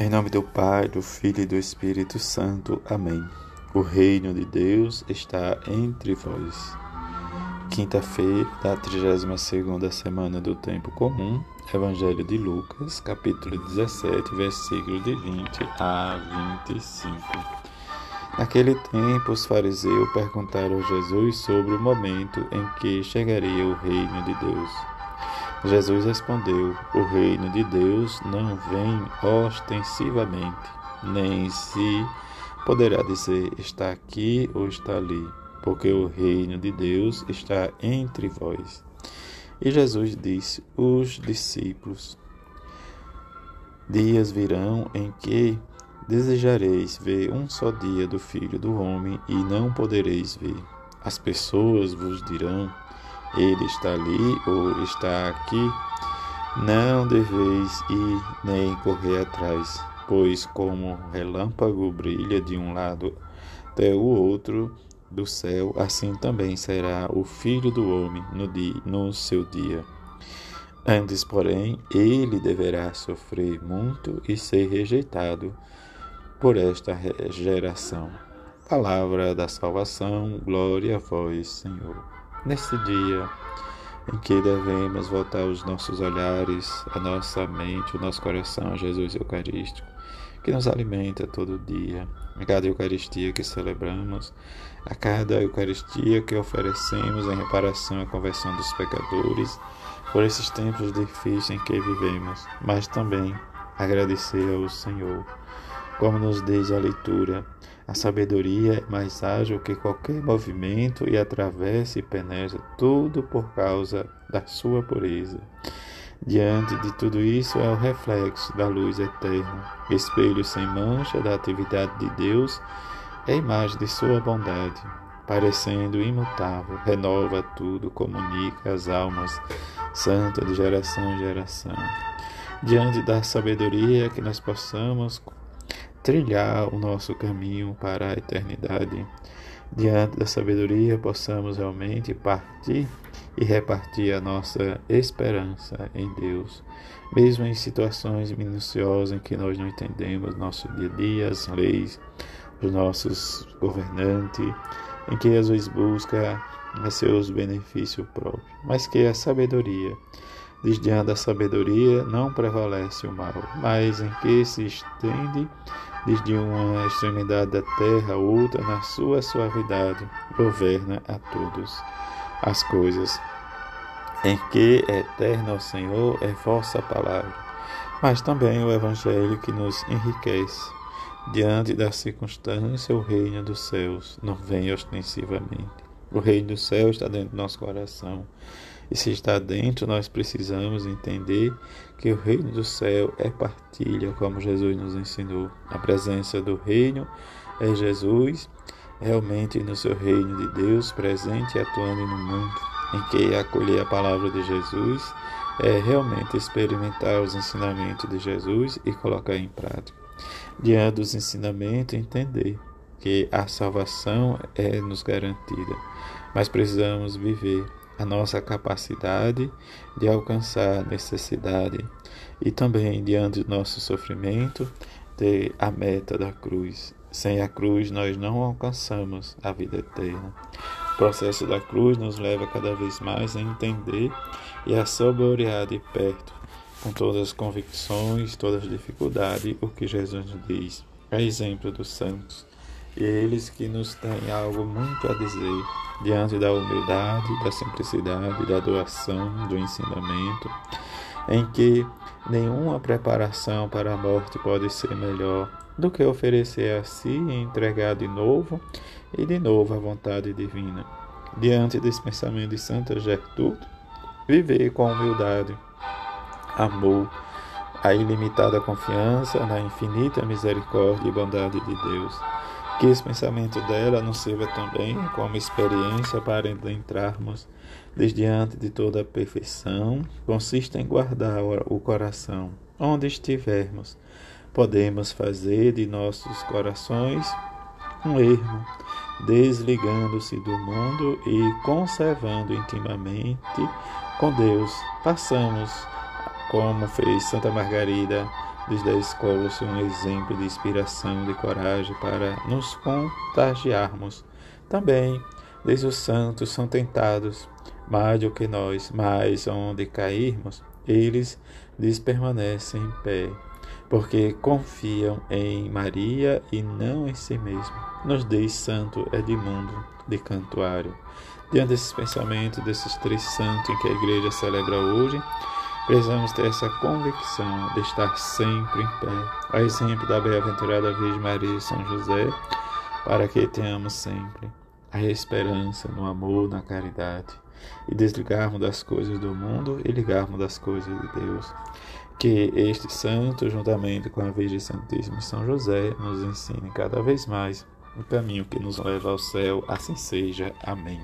Em nome do Pai, do Filho e do Espírito Santo. Amém. O reino de Deus está entre vós. Quinta-feira da 32ª semana do tempo comum, Evangelho de Lucas, capítulo 17, versículo de 20 a 25. Naquele tempo, os fariseus perguntaram a Jesus sobre o momento em que chegaria o reino de Deus. Jesus respondeu: O reino de Deus não vem ostensivamente, nem se poderá dizer está aqui ou está ali, porque o reino de Deus está entre vós. E Jesus disse: Os discípulos, dias virão em que desejareis ver um só dia do Filho do Homem e não podereis ver. As pessoas vos dirão: ele está ali ou está aqui, não deveis ir nem correr atrás, pois como relâmpago brilha de um lado até o outro do céu, assim também será o Filho do Homem no, dia, no seu dia. Antes, porém, ele deverá sofrer muito e ser rejeitado por esta geração. Palavra da salvação, glória a vós, Senhor. Neste dia em que devemos voltar os nossos olhares, a nossa mente, o nosso coração a Jesus Eucarístico, que nos alimenta todo dia, a cada Eucaristia que celebramos, a cada Eucaristia que oferecemos em reparação à conversão dos pecadores, por esses tempos difíceis em que vivemos, mas também agradecer ao Senhor, como nos diz a leitura a sabedoria é mais ágil que qualquer movimento e atravessa e penetra tudo por causa da sua pureza. Diante de tudo isso é o reflexo da luz eterna, espelho sem mancha da atividade de Deus, é a imagem de sua bondade, parecendo imutável, renova tudo, comunica as almas santas de geração em geração. Diante da sabedoria que nós possamos trilhar o nosso caminho para a eternidade. Diante da sabedoria, possamos realmente partir e repartir a nossa esperança em Deus, mesmo em situações minuciosas em que nós não entendemos nosso dia a dia, as leis, os nossos governantes, em que às vezes busca seus benefícios próprios, mas que a sabedoria, desde da sabedoria, não prevalece o mal, mas em que se estende desde uma extremidade da terra a outra, na sua suavidade, governa a todos as coisas. Em que eterno Senhor é vossa palavra, mas também o Evangelho que nos enriquece. Diante da circunstância, o reino dos céus não vem ostensivamente. O reino dos céus está dentro do nosso coração e se está dentro, nós precisamos entender que o reino do céu é partilha, como Jesus nos ensinou. A presença do reino é Jesus, realmente no seu reino de Deus, presente e atuando no mundo, em que acolher a palavra de Jesus é realmente experimentar os ensinamentos de Jesus e colocar em prática. Diante dos ensinamentos, entender que a salvação é nos garantida, mas precisamos viver a nossa capacidade de alcançar a necessidade e também, diante do nosso sofrimento, ter a meta da cruz. Sem a cruz, nós não alcançamos a vida eterna. O processo da cruz nos leva cada vez mais a entender e a saborear de perto, com todas as convicções, todas as dificuldades, o que Jesus nos diz. É exemplo dos santos. Eles que nos têm algo muito a dizer diante da humildade, da simplicidade, da doação, do ensinamento, em que nenhuma preparação para a morte pode ser melhor do que oferecer a si e entregar de novo e de novo a vontade divina. Diante desse pensamento de Santa Gertrude, viver com humildade, amor, a ilimitada confiança na infinita misericórdia e bondade de Deus que esse pensamento dela nos sirva também como experiência para entrarmos desde diante de toda a perfeição, consiste em guardar o coração onde estivermos. Podemos fazer de nossos corações um ermo, desligando-se do mundo e conservando intimamente com Deus. Passamos, como fez Santa Margarida, desde a escola, ser um exemplo de inspiração, de coragem para nos contagiarmos. Também, desde os santos são tentados mais do que nós, mas onde cairmos, eles lhes permanecem em pé, porque confiam em Maria e não em si mesmo. Nos diz Santo Edmundo de Cantuário. Diante desses pensamentos desses três santos que a igreja celebra hoje, precisamos ter essa convicção de estar sempre em pé, a exemplo da bem-aventurada Virgem Maria e São José, para que tenhamos sempre a esperança no amor, na caridade e desligarmos das coisas do mundo e ligarmos das coisas de Deus. Que este santo, juntamente com a Virgem Santíssima São José, nos ensine cada vez mais o caminho que nos leva ao céu. Assim seja. Amém.